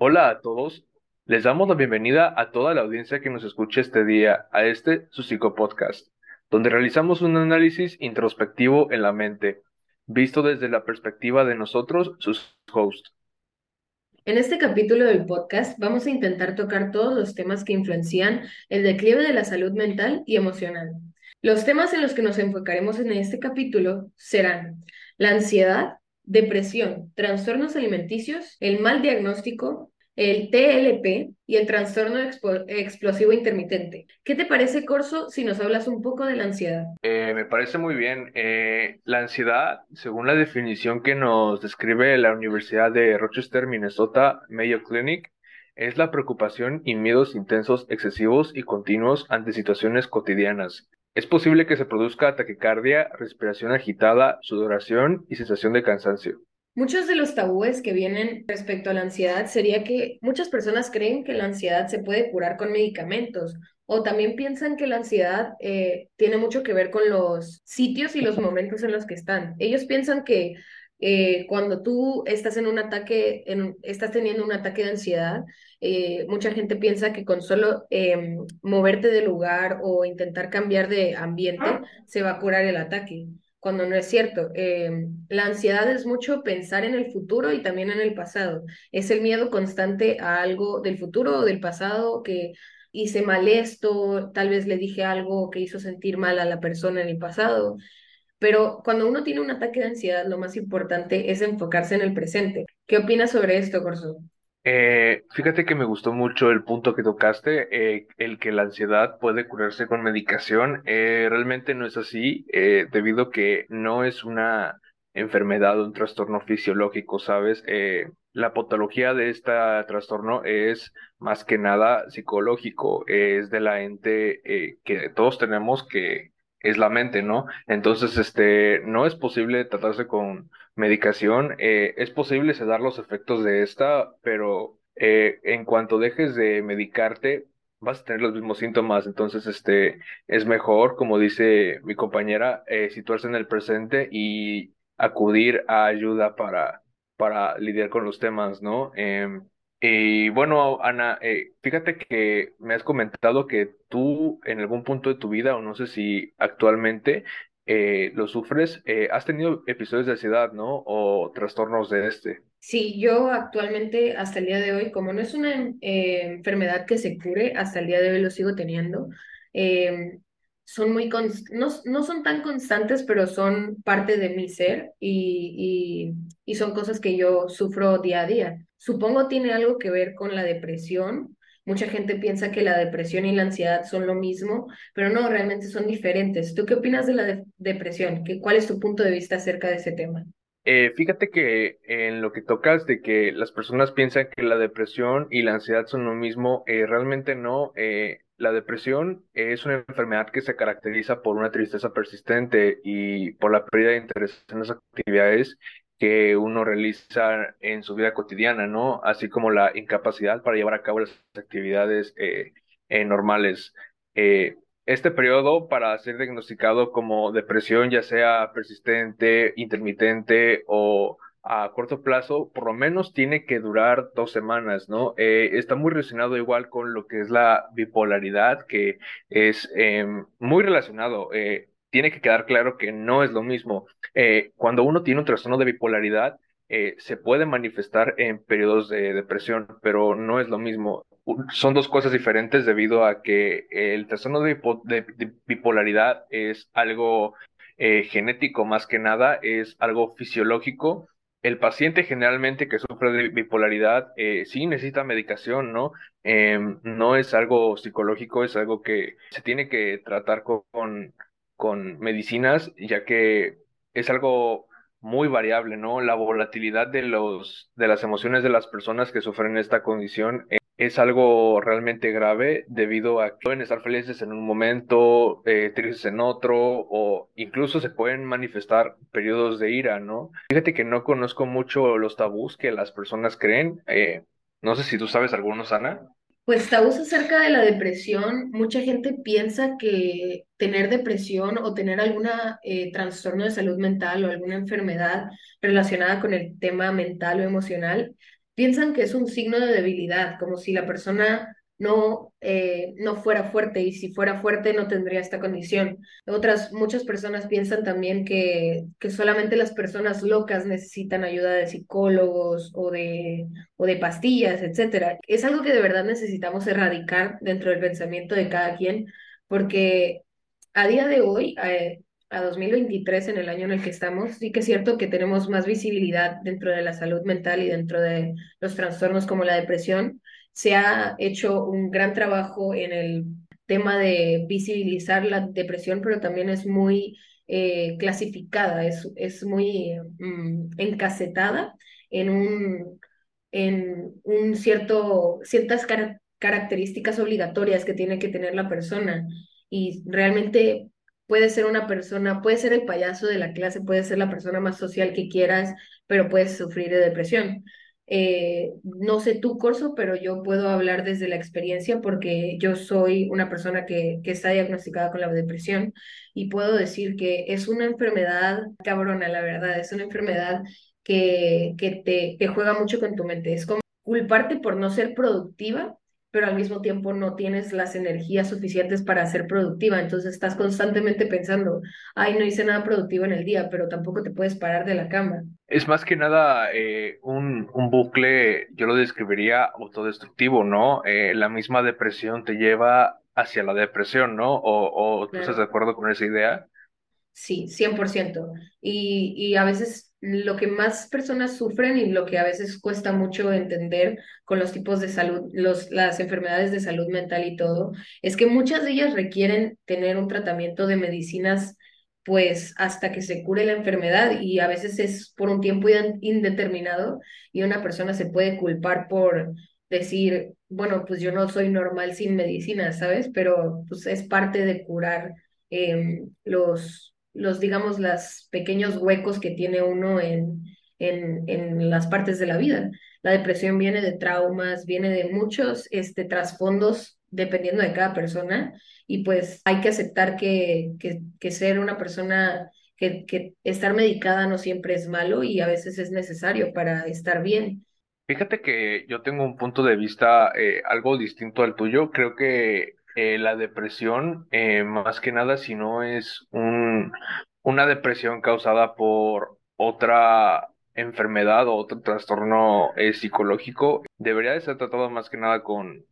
Hola a todos, les damos la bienvenida a toda la audiencia que nos escuche este día a este su psicopodcast, donde realizamos un análisis introspectivo en la mente, visto desde la perspectiva de nosotros, sus hosts. En este capítulo del podcast vamos a intentar tocar todos los temas que influencian el declive de la salud mental y emocional. Los temas en los que nos enfocaremos en este capítulo serán la ansiedad, depresión, trastornos alimenticios, el mal diagnóstico, el TLP y el trastorno explosivo intermitente. ¿Qué te parece, Corso, si nos hablas un poco de la ansiedad? Eh, me parece muy bien. Eh, la ansiedad, según la definición que nos describe la Universidad de Rochester, Minnesota, Mayo Clinic, es la preocupación y miedos intensos, excesivos y continuos ante situaciones cotidianas. Es posible que se produzca taquicardia, respiración agitada, sudoración y sensación de cansancio. Muchos de los tabúes que vienen respecto a la ansiedad sería que muchas personas creen que la ansiedad se puede curar con medicamentos o también piensan que la ansiedad eh, tiene mucho que ver con los sitios y los momentos en los que están. Ellos piensan que eh, cuando tú estás en un ataque, en, estás teniendo un ataque de ansiedad, eh, mucha gente piensa que con solo em, moverte de lugar o intentar cambiar de ambiente se va a curar el ataque cuando no es cierto. Em, la ansiedad es mucho pensar en el futuro y también en el pasado. Es el miedo constante a algo del futuro o del pasado que hice mal esto, tal vez le dije algo que hizo sentir mal a la persona en el pasado. Pero cuando uno tiene un ataque de ansiedad, lo más importante es enfocarse en el presente. ¿Qué opinas sobre esto, Corso? Eh, fíjate que me gustó mucho el punto que tocaste, eh, el que la ansiedad puede curarse con medicación. Eh, realmente no es así, debido a que no es una enfermedad o un trastorno fisiológico, ¿sabes? la patología de este trastorno es más que nada psicológico, es de la ente que todos tenemos que es la mente, ¿no? Entonces, este, no es posible tratarse con medicación, eh, es posible sedar los efectos de esta, pero eh, en cuanto dejes de medicarte, vas a tener los mismos síntomas, entonces, este, es mejor, como dice mi compañera, eh, situarse en el presente y acudir a ayuda para, para lidiar con los temas, ¿no? Y bueno, Ana, eh, fíjate que me has comentado que tú en algún punto de tu vida, o no sé si actualmente eh, lo sufres, eh, has tenido episodios de ansiedad, ¿no? O trastornos de este. Sí, yo actualmente, hasta el día de hoy, como no es una enfermedad que se cure, hasta el día de hoy lo sigo teniendo. Em, son muy, no, no, son tan constantes, pero son parte de mi ser y, y, son cosas que yo sufro día a día. Supongo tiene algo que ver con la depresión. Mucha gente piensa que la depresión y la ansiedad son lo mismo, pero no, realmente son diferentes. ¿Tú qué opinas de la depresión? ¿Qué, ¿Cuál es tu punto de vista acerca de ese tema? Eh, fíjate que en lo que tocas de que las personas piensan que la depresión y la ansiedad son lo mismo, eh, realmente no. Eh, la depresión es una enfermedad que se caracteriza por una tristeza persistente y por la pérdida de interés en las actividades que uno realiza en su vida cotidiana, ¿no? Así como la incapacidad para llevar a cabo las actividades eh, eh, normales. Eh, este periodo para ser diagnosticado como depresión, ya sea persistente, intermitente o a corto plazo, por lo menos tiene que durar dos semanas, ¿no? Eh, está muy relacionado igual con lo que es la bipolaridad, que es em, muy relacionado. Eh, tiene que quedar claro que no es lo mismo. Eh, cuando uno tiene un trastorno de bipolaridad, se puede manifestar en periodos de depresión, pero no es lo mismo. Son dos cosas diferentes debido a que el trastorno de bipolaridad es algo genético más que nada, es algo fisiológico el paciente generalmente que sufre de bipolaridad eh, sí necesita medicación, ¿no? Em, no es algo psicológico, es algo que se tiene que tratar con, con medicinas, ya que es algo muy variable, ¿no? La volatilidad de los, de las emociones de las personas que sufren esta condición es algo realmente grave debido a que pueden estar felices en un momento, eh, tristes en otro, o incluso se pueden manifestar periodos de ira, ¿no? Fíjate que no conozco mucho los tabús que las personas creen. Eh, no sé si tú sabes algunos, Ana. Pues tabús acerca de la depresión, mucha gente piensa que tener depresión o tener algún eh, trastorno de salud mental o alguna enfermedad relacionada con el tema mental o emocional piensan que es un signo de debilidad, como si la persona no, eh, no fuera fuerte y si fuera fuerte no tendría esta condición. Otras, muchas personas piensan también que, que solamente las personas locas necesitan ayuda de psicólogos o de, o de pastillas, etcétera. Es algo que de verdad necesitamos erradicar dentro del pensamiento de cada quien, porque a día de hoy, eh, a 2023, en el año en el que estamos, sí que es cierto que tenemos más visibilidad dentro de la salud mental y dentro de los trastornos como la depresión, se ha hecho un gran trabajo en el tema de visibilizar la depresión, pero también es muy eh, clasificada, es, es muy mm, encasetada en un, en un cierto, ciertas características obligatorias que tiene que tener la persona. Y realmente puede ser una persona, puede ser el payaso de la clase, puede ser la persona más social que quieras, pero puedes sufrir de depresión. Eh, no sé tu curso, pero yo puedo hablar desde la experiencia porque yo soy una persona que, que está diagnosticada con la depresión y puedo decir que es una enfermedad cabrona, la verdad, es una enfermedad que, que te, te juega mucho con tu mente. Es como culparte por no ser productiva pero al mismo tiempo no tienes las energías suficientes para ser productiva. Entonces estás constantemente pensando, ay, no hice nada productivo en el día, pero tampoco te puedes parar de la cama. Es más que nada eh, un, un, bucle, yo lo describiría autodestructivo, ¿no? Eh, la misma depresión te lleva hacia la depresión, ¿no? ¿O, o tú estás de acuerdo con esa idea? Sí, 100%. Y, y a veces lo que más personas sufren y lo que a veces cuesta mucho entender con los tipos de salud, los, las enfermedades de salud mental y todo, es que muchas de ellas requieren tener un tratamiento de medicinas pues hasta que se cure la enfermedad y a veces es por un tiempo indeterminado y una persona se puede culpar por decir, bueno, pues yo no soy normal sin medicina, ¿sabes? Pero pues es parte de curar eh, los los, digamos, los pequeños huecos que tiene uno en, en, en las partes de la vida. La depresión viene de traumas, viene de muchos este, trasfondos dependiendo de cada persona y pues hay que aceptar que, que, que ser una persona, que, que estar medicada no siempre es malo y a veces es necesario para estar bien. Fíjate que yo tengo un punto de vista eh, algo distinto al tuyo. Creo que eh, la depresión, eh, más que nada, si no es un, una depresión causada por otra enfermedad o otro trastorno eh, psicológico, debería de ser tratado más que nada con,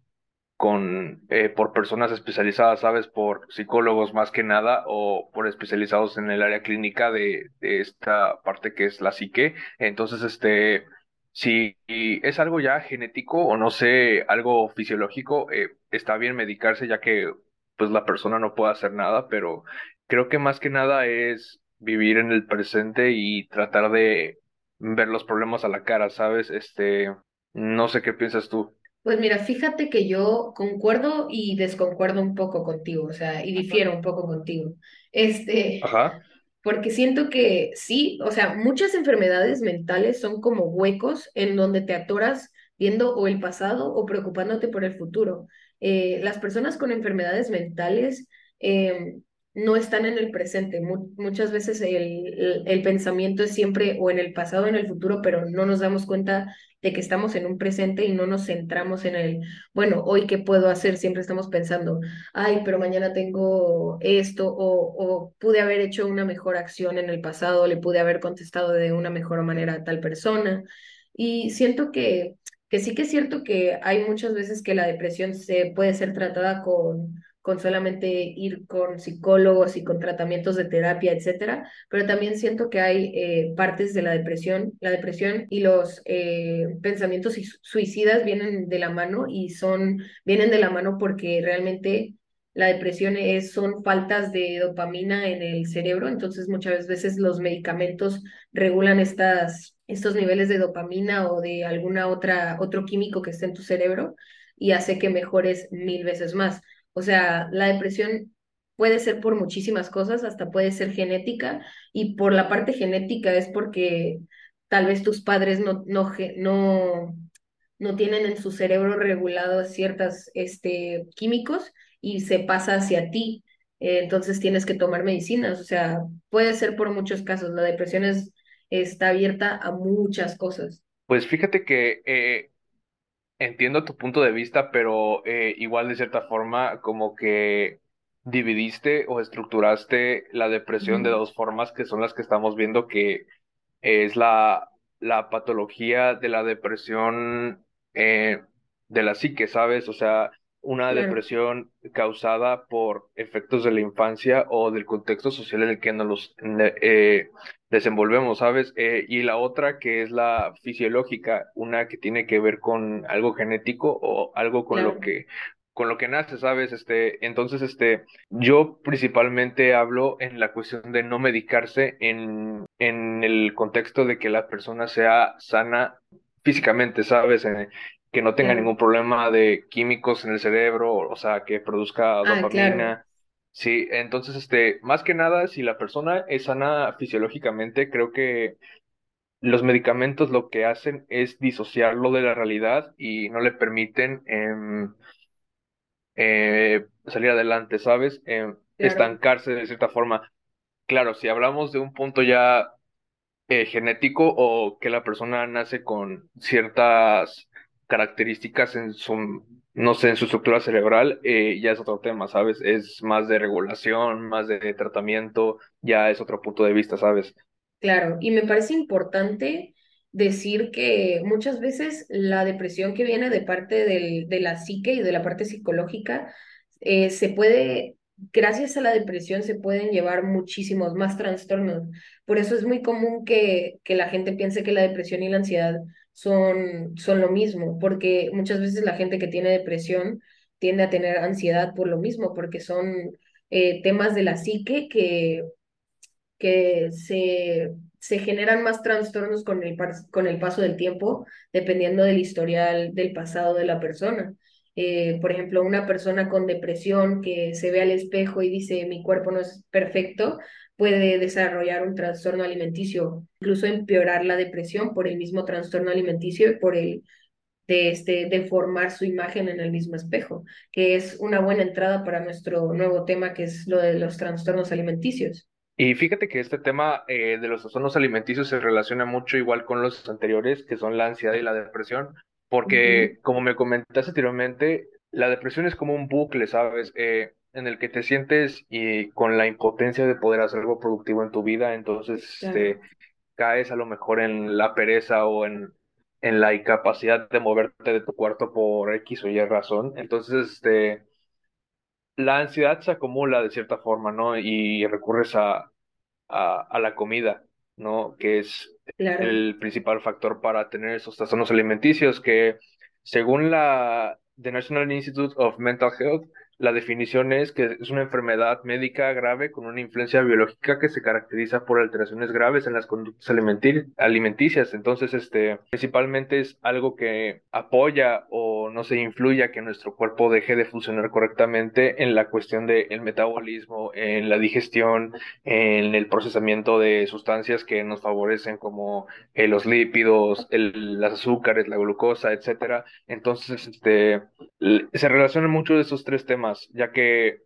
con por personas especializadas, ¿sabes? Por psicólogos más que nada o por especializados en el área clínica de, de esta parte que es la psique. Entonces, este si es algo ya genético o no sé, algo fisiológico, eh, está bien medicarse ya que pues la persona no puede hacer nada, pero creo que más que nada es vivir en el presente y tratar de ver los problemas a la cara, ¿sabes? Este, no sé qué piensas tú. Pues mira, fíjate que yo concuerdo y desconcuerdo un poco contigo, o sea, y difiero un poco contigo. Este, Ajá porque siento que sí, o sea, muchas enfermedades mentales son como huecos en donde te atoras viendo o el pasado o preocupándote por el futuro. Eh, las personas con enfermedades mentales eh, no están en el presente. muchas veces el, pensamiento es siempre o en el pasado o en el futuro, pero no nos damos cuenta de que estamos en un presente y no nos centramos en el, bueno, hoy qué puedo hacer, siempre estamos pensando, ay, pero mañana tengo esto o, o pude haber hecho una mejor acción en el pasado, le pude haber contestado de una mejor manera a tal persona. Y siento que, que sí que es cierto que hay muchas veces que la depresión se puede ser tratada con con solamente ir con psicólogos y con tratamientos de terapia, etcétera, pero también siento que hay eh, partes de la depresión, la depresión y los eh, pensamientos suicidas vienen de la mano y son, vienen de la mano porque realmente la depresión es, son faltas de dopamina en el cerebro, entonces muchas veces los medicamentos regulan estas, estos niveles de dopamina o de alguna otra, otro químico que esté en tu cerebro y hace que mejores mil veces más. O sea, la depresión puede ser por muchísimas cosas, hasta puede ser genética, y por la parte genética es porque tal vez tus padres no, no, no, no tienen en su cerebro regulado ciertos este, químicos y se pasa hacia ti. Entonces tienes que tomar medicinas. O sea, puede ser por muchos casos. La depresión es, está abierta a muchas cosas. Pues fíjate que eh, entiendo tu punto de vista, pero eh, igual de cierta forma como que dividiste o estructuraste la depresión de dos formas que son las que estamos viendo que es la, la patología de la depresión eh, de la psique, ¿sabes? O sea, una Claro, depresión causada por efectos de la infancia o del contexto social en el que nos los eh, desenvolvemos, ¿sabes? Eh, y la otra que es la fisiológica, una que tiene que ver con algo genético o algo con lo que con lo que nace, ¿sabes? Este, entonces, este, yo principalmente hablo en la cuestión de no medicarse en, en el contexto de que la persona sea sana físicamente, ¿sabes? Eh, que no tenga claro. ningún problema de químicos en el cerebro, o sea, que produzca Ah, claro, dopamina. Sí, entonces, este, más que nada, si la persona es sana fisiológicamente, creo que los medicamentos lo que hacen es disociarlo de la realidad y no le permiten em, eh, salir adelante, ¿sabes? Em, claro. estancarse de cierta forma. Claro, si hablamos de un punto ya eh, genético o que la persona nace con ciertas características en su, no sé, en su estructura cerebral, eh, ya es otro tema, ¿sabes? Es más de regulación, más de tratamiento, ya es otro punto de vista, ¿sabes? Claro, y me parece importante decir que muchas veces la depresión que viene de parte del, de la psique y de la parte psicológica eh, se puede, gracias a la depresión se pueden llevar muchísimos más trastornos. Por eso es muy común que, que la gente piense que la depresión y la ansiedad son, son lo mismo, porque muchas veces la gente que tiene depresión tiende a tener ansiedad por lo mismo, porque son eh, temas de la psique que que se, se generan más trastornos con el, con el paso del tiempo, dependiendo del historial del pasado de la persona. Eh, por ejemplo, una persona con depresión que se ve al espejo y dice mi cuerpo no es perfecto, puede desarrollar un trastorno alimenticio, incluso empeorar la depresión por el mismo trastorno alimenticio y por el de este deformar su imagen en el mismo espejo, que es una buena entrada para nuestro nuevo tema que es lo de los trastornos alimenticios. Y fíjate que este tema eh, de los trastornos alimenticios se relaciona mucho igual con los anteriores, que son la ansiedad y la depresión, porque como me comentaste anteriormente, la depresión es como un bucle, ¿sabes? Eh, en el que te sientes y con la impotencia de poder hacer algo productivo en tu vida, entonces claro. este, caes a lo mejor en la pereza o en, en la incapacidad de moverte de tu cuarto por X o Y razón. Entonces, este, la ansiedad se acumula de cierta forma, ¿no? Y recurres a a, a la comida, ¿no? Que es Claro, el principal factor para tener esos trastornos alimenticios que, según la The National Institute of Mental Health, la definición es que es una enfermedad médica grave con una influencia biológica que se caracteriza por alteraciones graves en las conductas alimenti- alimenticias. Entonces, este, principalmente es algo que apoya o no se influye a que nuestro cuerpo deje de funcionar correctamente en la cuestión del metabolismo, en la digestión, en el procesamiento de sustancias que nos favorecen como eh, los lípidos, el, las azúcares, la glucosa, etcétera. Entonces, este, se relacionan mucho de esos tres temas, ya que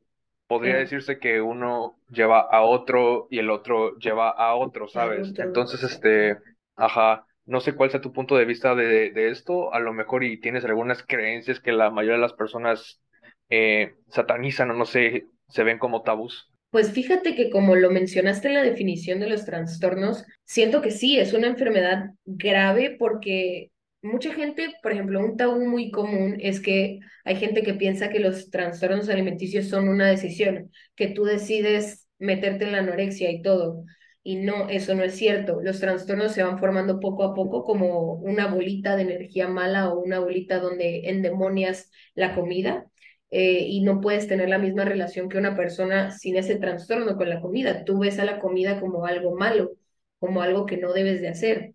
podría claro, decirse que uno lleva a otro y el otro lleva a otro, ¿sabes? Entonces, este, ajá, no sé cuál sea tu punto de vista de, de esto, a lo mejor y tienes algunas creencias que la mayoría de las personas eh, satanizan o no sé, se ven como tabús. Pues fíjate que como lo mencionaste en la definición de los trastornos, siento que sí, es una enfermedad grave porque mucha gente, por ejemplo, un tabú muy común es que hay gente que piensa que los trastornos alimenticios son una decisión, que tú decides meterte en la anorexia y todo. Y no, eso no es cierto. Los trastornos se van formando poco a poco como una bolita de energía mala o una bolita donde endemonias la comida eh, y no puedes tener la misma relación que una persona sin ese trastorno con la comida. Tú ves a la comida como algo malo, como algo que no debes de hacer.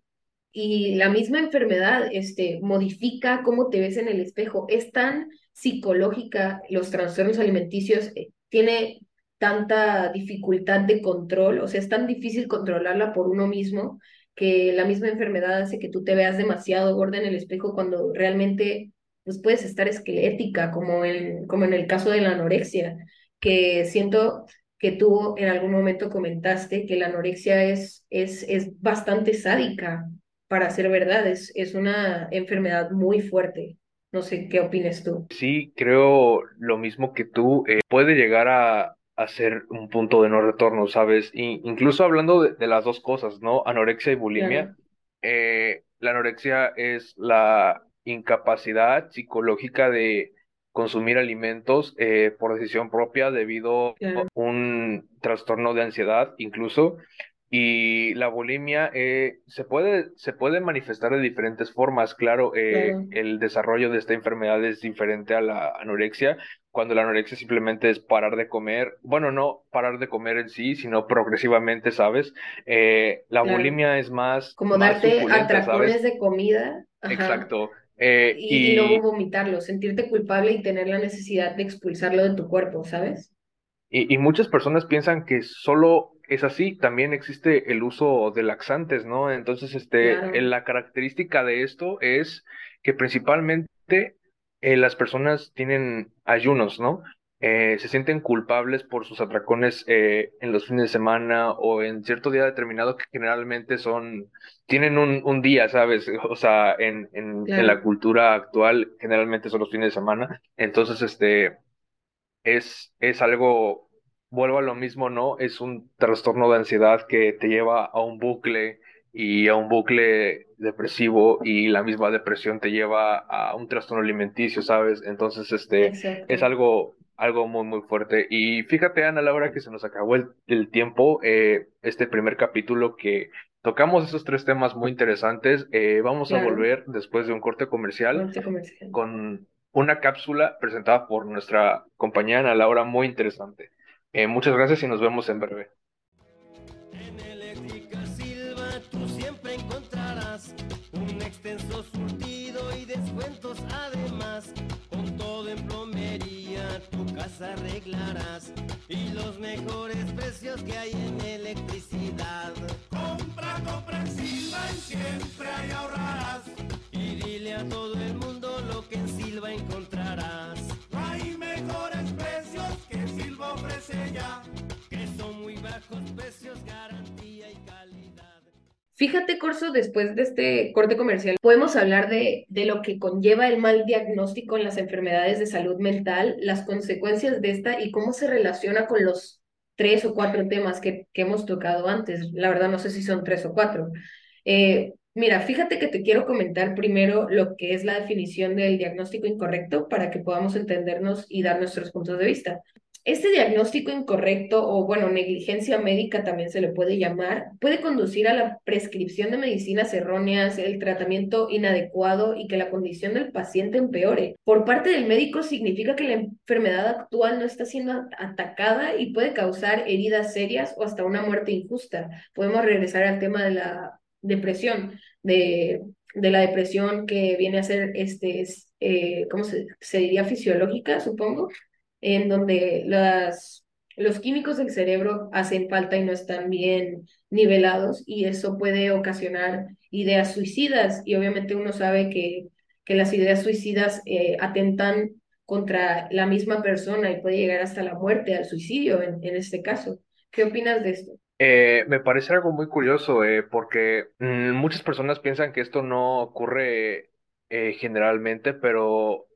Y la misma enfermedad, este, modifica cómo te ves en el espejo. Es tan psicológica, los trastornos alimenticios, eh, tiene tanta dificultad de control, o sea, es tan difícil controlarla por uno mismo que la misma enfermedad hace que tú te veas demasiado gorda en el espejo cuando realmente pues puedes estar esquelética, como en, como en el caso de la anorexia, que siento que tú en algún momento comentaste que la anorexia es, es, es bastante sádica. Para ser verdad, es, es una enfermedad muy fuerte. No sé qué opinas tú. Sí, creo lo mismo que tú. eh, puede llegar a, a ser un punto de no retorno, ¿sabes? Y incluso hablando de, de las dos cosas, ¿no? Anorexia y Claro, bulimia. eh, la anorexia es la incapacidad psicológica de consumir alimentos eh, por decisión propia debido a un trastorno de ansiedad, incluso. Y la bulimia eh, se puede, se puede manifestar de diferentes formas. Claro, eh, claro, el desarrollo de esta enfermedad es diferente a la anorexia, cuando la anorexia simplemente es parar de comer. Bueno, no parar de comer en sí, sino progresivamente, ¿sabes? Eh, la claro. bulimia es más, Como más darte atracones ¿sabes? de comida, ajá, Exacto. Eh, y, y luego vomitarlo, sentirte culpable y tener la necesidad de expulsarlo de tu cuerpo, ¿sabes? Y, y muchas personas piensan que solo es así, también existe el uso de laxantes, ¿no? Entonces, este, Claro, la característica de esto es que principalmente eh, las personas tienen ayunos, ¿no? Eh, se sienten culpables por sus atracones eh, en los fines de semana o en cierto día determinado que generalmente son, tienen un, un día, ¿sabes? O sea, en, en, en la cultura actual generalmente son los fines de semana. Entonces, este es, es algo, vuelvo a lo mismo, ¿no? Es un trastorno de ansiedad que te lleva a un bucle y a un bucle depresivo y la misma depresión te lleva a un trastorno alimenticio, ¿sabes? Entonces, este, es algo, algo muy, muy fuerte. Y fíjate, Ana Laura, que se nos acabó el, el tiempo, eh, este primer capítulo que tocamos esos tres temas muy interesantes. Eh, vamos a volver después de un corte comercial corte comercial. con una cápsula presentada por nuestra compañera Ana Laura, muy interesante. Eh, muchas gracias y nos vemos en breve. En Eléctrica Silva tú siempre encontrarás un extenso surtido y descuentos además. Con todo en plomería tu casa arreglarás y los mejores precios que hay en electricidad. Compra, compra en Silva y siempre ahí ahorrarás. Y dile a todo el que son muy bajos precios, garantía y calidad. Fíjate, Corso, después de este corte comercial, podemos hablar de, de lo que conlleva el mal diagnóstico en las enfermedades de salud mental, las consecuencias de esta y cómo se relaciona con los tres o cuatro temas que, hemos tocado antes. La verdad, no sé si son tres o cuatro. Eh, mira, fíjate que te quiero comentar primero lo que es la definición del diagnóstico incorrecto para que podamos entendernos y dar nuestros puntos de vista. Este diagnóstico incorrecto o, bueno, negligencia médica también se le puede llamar, puede conducir a la prescripción de medicinas erróneas, el tratamiento inadecuado y que la condición del paciente empeore. Por parte del médico significa que la enfermedad actual no está siendo atacada y puede causar heridas serias o hasta una muerte injusta. Podemos regresar al tema de la depresión, de, de la depresión que viene a ser, este, eh, ¿cómo se, se diría? Fisiológica, supongo en donde las, los químicos del cerebro hacen falta y no están bien nivelados y eso puede ocasionar ideas suicidas y obviamente uno sabe que, que las ideas suicidas eh, atentan contra la misma persona y puede llegar hasta la muerte, al suicidio en, en este caso. ¿Qué opinas de esto? Eh, me parece algo muy curioso, eh, porque mm, muchas personas piensan que esto no ocurre generalmente, pero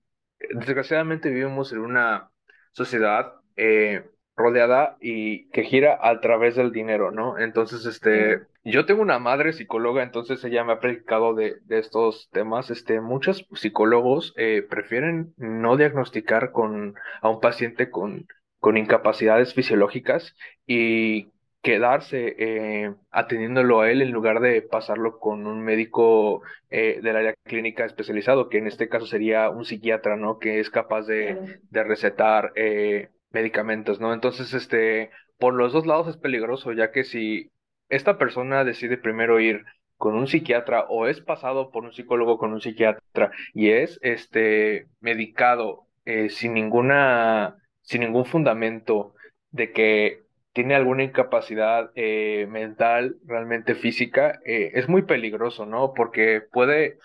desgraciadamente vivimos en una sociedad eh, rodeada y que gira a través del dinero, ¿no? Entonces, este, yo tengo una madre psicóloga, entonces ella me ha predicado de, de estos temas. Este, muchos psicólogos eh, prefieren no diagnosticar con a un paciente con con incapacidades fisiológicas y quedarse eh, atendiéndolo a él en lugar de pasarlo con un médico eh, del área clínica especializado, que en este caso sería un psiquiatra, ¿no? Que es capaz de, de recetar eh, medicamentos, ¿no? Entonces, este, por los dos lados es peligroso, ya que si esta persona decide primero ir con un psiquiatra o es pasado por un psicólogo con un psiquiatra y es este medicado eh, sin ninguna sin ningún fundamento de que tiene alguna incapacidad eh, mental, realmente física, eh, es muy peligroso, ¿no? Porque puede,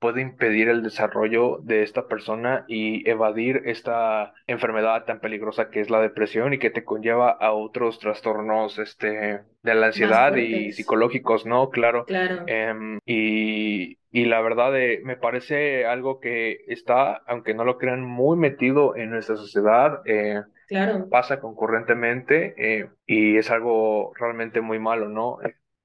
puede impedir el desarrollo de esta persona y evadir esta enfermedad tan peligrosa que es la depresión y que te conlleva a otros trastornos este, de la ansiedad y psicológicos, ¿no? Claro. Claro. Em, y, y la verdad eh, me parece algo que está, aunque no lo crean, muy metido en nuestra sociedad. Eh, claro. Pasa concurrentemente eh, y es algo realmente muy malo, ¿no?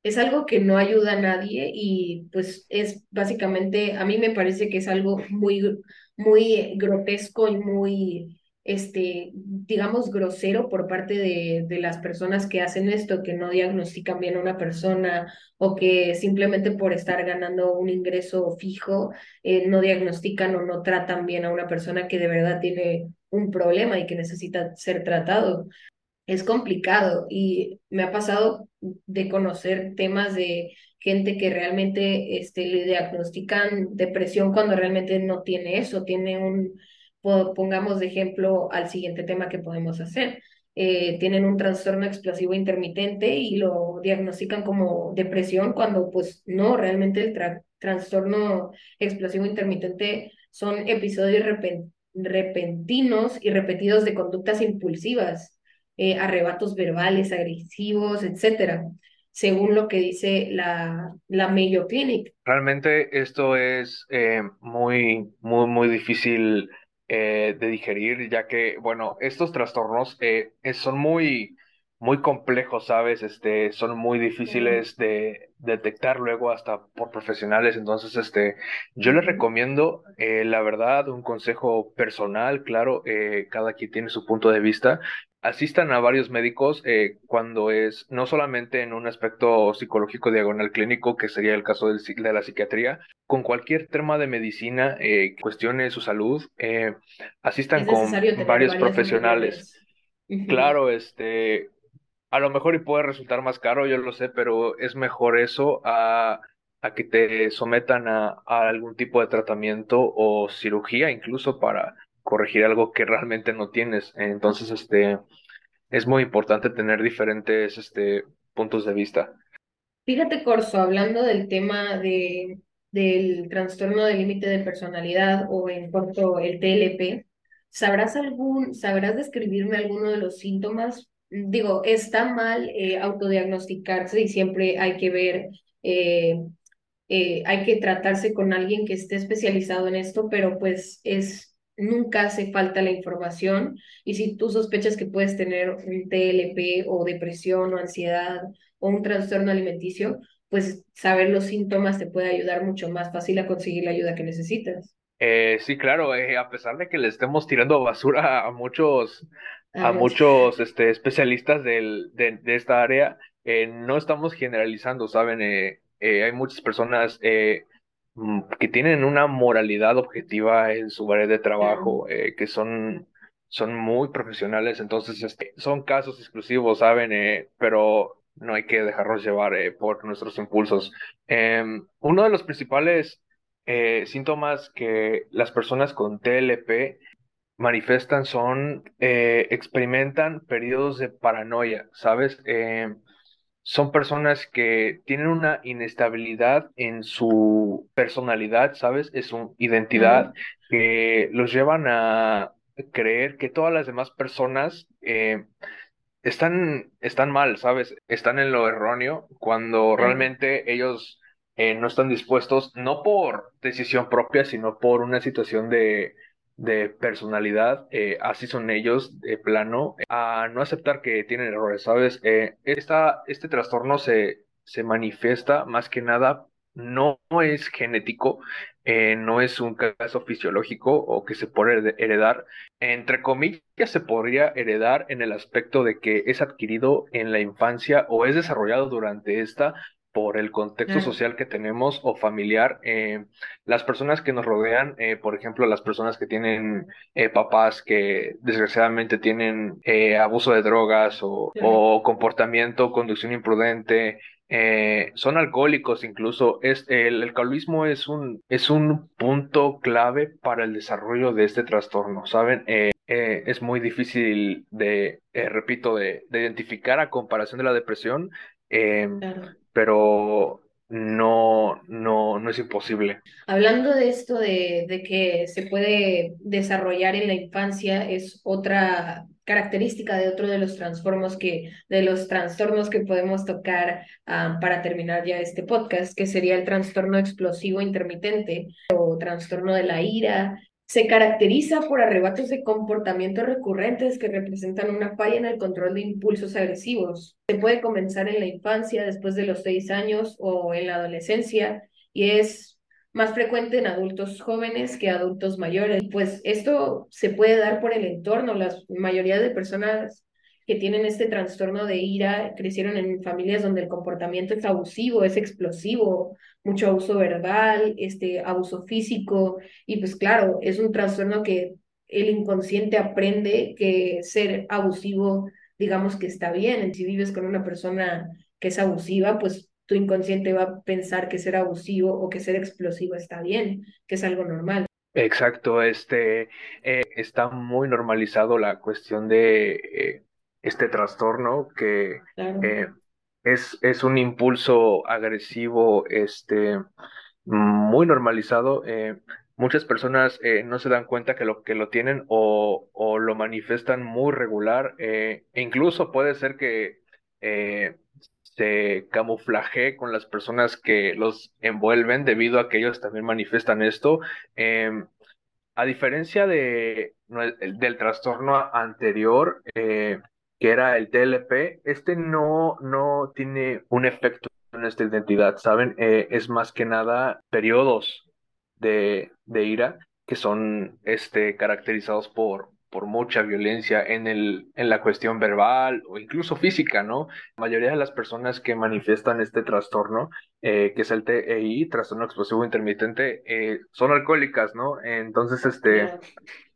Es algo que no ayuda a nadie y pues es básicamente, a mí me parece que es algo muy, muy grotesco y muy, este, digamos, grosero por parte de, de las personas que hacen esto, que no diagnostican bien a una persona o que simplemente por estar ganando un ingreso fijo eh, no diagnostican o no tratan bien a una persona que de verdad tiene un problema y que necesita ser tratado es complicado y me ha pasado de conocer temas de gente que realmente este, le diagnostican depresión cuando realmente no tiene eso, tiene un, pongamos de ejemplo al siguiente tema que podemos hacer. Eh, tienen un trastorno explosivo intermitente y lo diagnostican como depresión cuando pues no, realmente el trastorno explosivo intermitente son episodios repentinos y repetidos de conductas impulsivas eh, arrebatos verbales, agresivos, etcétera, según lo que dice la, la Mayo Clinic. Realmente esto es eh, muy, muy, muy difícil eh, de digerir, ya que, bueno, estos trastornos son muy, muy complejos, ¿sabes? Este, son muy difíciles de detectar luego hasta por profesionales. Entonces, este, yo les recomiendo, la verdad, un consejo personal, claro, cada quien tiene su punto de vista, asistan a varios médicos eh, cuando es no solamente en un aspecto psicológico diagonal clínico, que sería el caso de la psiquiatría, con cualquier tema de medicina eh, que cuestione su salud, eh, asistan con varios profesionales. Claro, este, a lo mejor y puede resultar más caro, yo lo sé, pero es mejor eso a, a que te sometan a, a algún tipo de tratamiento o cirugía incluso para corregir algo que realmente no tienes. Entonces, este, es muy importante tener diferentes, este, puntos de vista. Fíjate, Corso, hablando del tema de, del trastorno del límite de personalidad o en cuanto el TLP, ¿sabrás algún, sabrás describirme alguno de los síntomas? Digo, está mal eh, autodiagnosticarse y siempre hay que ver, eh, eh, hay que tratarse con alguien que esté especializado en esto, pero pues es nunca hace falta la información y si tú sospechas que puedes tener un TLP o depresión o ansiedad o un trastorno alimenticio, pues saber los síntomas te puede ayudar mucho más fácil a conseguir la ayuda que necesitas. Eh, sí, claro, eh, a pesar de que le estemos tirando basura a muchos, a, muchos este, especialistas del, de, de esta área, eh, no estamos generalizando, ¿saben? hay muchas personas que tienen una moralidad objetiva en su área de trabajo, eh, que son, son muy profesionales, entonces este, son casos exclusivos, ¿saben? Eh, pero no hay que dejarnos llevar eh, por nuestros impulsos. Em, uno de los principales síntomas que las personas con TLP manifestan son, experimentan periodos de paranoia, ¿sabes? Son personas que tienen una inestabilidad en su personalidad, ¿sabes? Es su identidad, que los llevan a creer que todas las demás personas eh, están, están mal, ¿sabes? Están en lo erróneo cuando realmente ellos eh, no están dispuestos, no por decisión propia, sino por una situación de de personalidad, eh, así son ellos de plano, a no aceptar que tienen errores, ¿sabes? Eh, esta, este trastorno se, se manifiesta más que nada, no es genético, eh, no es un caso fisiológico o que se puede heredar. Entre comillas, se podría heredar en el aspecto de que es adquirido en la infancia o es desarrollado durante esta por el contexto social que tenemos o familiar, eh, las personas que nos rodean, eh, por ejemplo, las personas que tienen eh, papás que desgraciadamente tienen abuso de drogas o, o, comportamiento, conducción imprudente, son alcohólicos incluso. Es, el alcoholismo es un, es un punto clave para el desarrollo de este trastorno, ¿saben? es muy difícil de, repito, de, de, identificar a comparación de la depresión. Claro pero no, no, no parece imposible. Hablando de esto de, de que se puede desarrollar en la infancia, es otra característica de otro de los transformos que, de los trastornos que podemos tocar ah, para terminar ya este podcast, que sería el trastorno explosivo intermitente o trastorno de la ira. Se caracteriza por arrebatos de comportamientos recurrentes que representan una falla en el control de impulsos agresivos. Se puede comenzar en la infancia, después de los seis años o en la adolescencia, y es más frecuente en adultos jóvenes que adultos mayores. Pues esto se puede dar por el entorno. La mayoría de personas que tienen este trastorno de ira crecieron en familias donde el comportamiento es abusivo, es explosivo, mucho abuso verbal, este abuso físico y pues claro, es un trastorno que el inconsciente aprende que ser abusivo, digamos que está bien. Si vives con una persona que es abusiva, pues tu inconsciente va a pensar que ser abusivo o que ser explosivo está bien, que es algo normal. Exacto, este eh, está muy normalizado la cuestión de eh, este trastorno que eh, es, es un impulso agresivo, este muy normalizado. muchas personas no se dan cuenta que lo que lo tienen o, o lo manifiestan muy regular. e incluso puede ser que se camuflaje con las personas que los envuelven debido a que ellos también manifiestan esto. Em, a diferencia de, del trastorno anterior, eh, que era el TLP, este no, no tiene un efecto en nuestra identidad, ¿saben? Eh, es más que nada periodos de, de ira que son este, caracterizados por, por mucha violencia en, el, en la cuestión verbal o incluso física, ¿no? La mayoría de las personas que manifiestan este trastorno, eh, que es el TEI, trastorno explosivo intermitente, eh, son alcohólicas, ¿no? Entonces, este,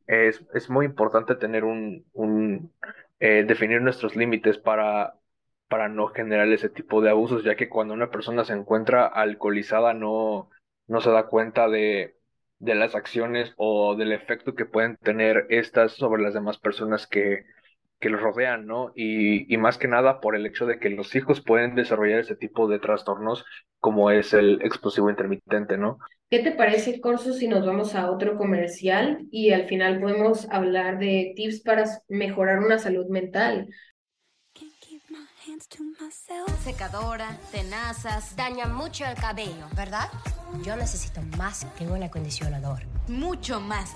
es, es muy importante tener un, un eh, definir nuestros límites para, para no generar ese tipo de abusos, ya que cuando una persona se encuentra alcoholizada no, no se da cuenta de de las acciones o del efecto que pueden tener estas sobre las demás personas que, que los rodean, ¿no? Y, y, más que nada por el hecho de que los hijos pueden desarrollar ese tipo de trastornos como es el explosivo intermitente, ¿no? ¿Qué te parece, Corso, si nos vamos a otro comercial y al final podemos hablar de tips para mejorar una salud mental? Secadora, tenazas, daña mucho el cabello, ¿verdad? Yo necesito más que un acondicionador. Mucho más.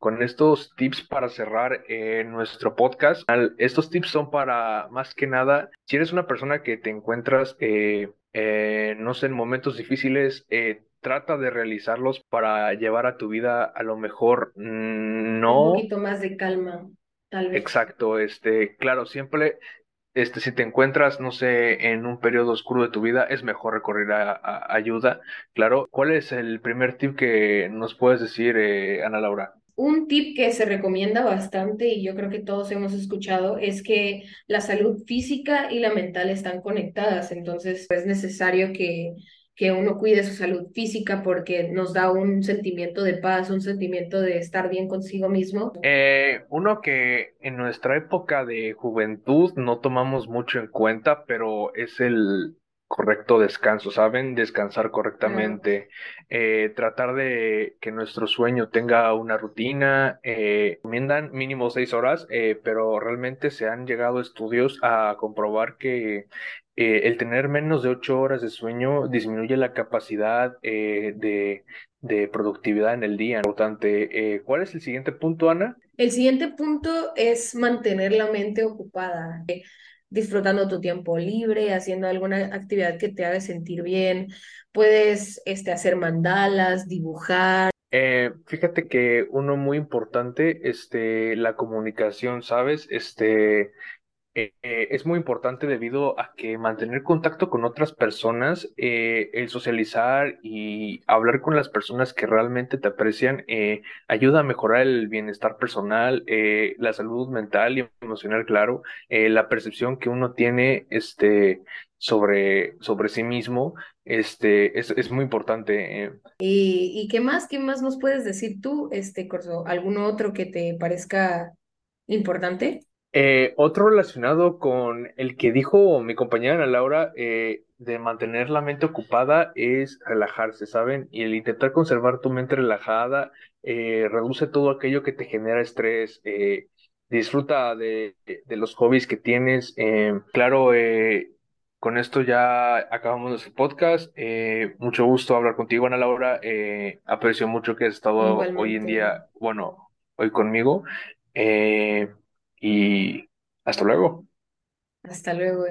con estos tips para cerrar eh, nuestro podcast. Estos tips son para, más que nada, si eres una persona que te encuentras, no sé, en momentos difíciles, trata de realizarlos para llevar a tu vida a lo mejor mm, no... Un poquito más de calma, tal vez. Exacto, este, claro, siempre este, si te encuentras, no sé, en un periodo oscuro de tu vida, es mejor recurrir a, ayuda. Claro, ¿cuál es el primer tip que nos puedes decir, eh, Ana Laura? Un tip que se recomienda bastante y yo creo que todos hemos escuchado es que la salud física y la mental están conectadas, entonces es necesario que que uno cuide su salud física porque nos da un sentimiento de paz, un sentimiento de estar bien consigo mismo. Eh, uno que en nuestra época de juventud no tomamos mucho en cuenta, pero es el correcto descanso, ¿saben? Descansar correctamente, eh, tratar de que nuestro sueño tenga una rutina, eh, recomiendan mínimo seis horas, eh, pero realmente se han llegado estudios a comprobar que eh, el tener menos de ocho horas de sueño disminuye la capacidad eh, de, de, productividad en el día. Importante. Eh, ¿Cuál es el siguiente punto, Ana? El siguiente punto es mantener la mente ocupada, disfrutando tu tiempo libre, haciendo alguna actividad que te haga sentir bien. Puedes este, hacer mandalas, dibujar. fíjate que uno muy importante, este, la comunicación, ¿sabes? Este, eh, eh, es muy importante debido a que mantener contacto con otras personas, eh, el socializar y hablar con las personas que realmente te aprecian, ayuda a mejorar el bienestar personal, la salud mental y emocional, claro, la percepción que uno tiene este, sobre, sobre sí mismo, este, es, es muy importante. ¿Y, y qué más? ¿Qué más nos puedes decir tú, este Corso? ¿Alguno otro que te parezca importante? Eh, otro relacionado con el que dijo mi compañera Ana Laura eh, de mantener la mente ocupada es relajarse, ¿saben? Y el intentar conservar tu mente relajada eh, reduce todo aquello que te genera estrés. disfruta de, de, los hobbies que tienes. claro, con esto ya acabamos nuestro podcast. mucho gusto hablar contigo, Ana Laura. aprecio mucho que has estado hoy en día, bueno, hoy conmigo. Eh, y hasta luego. Hasta luego.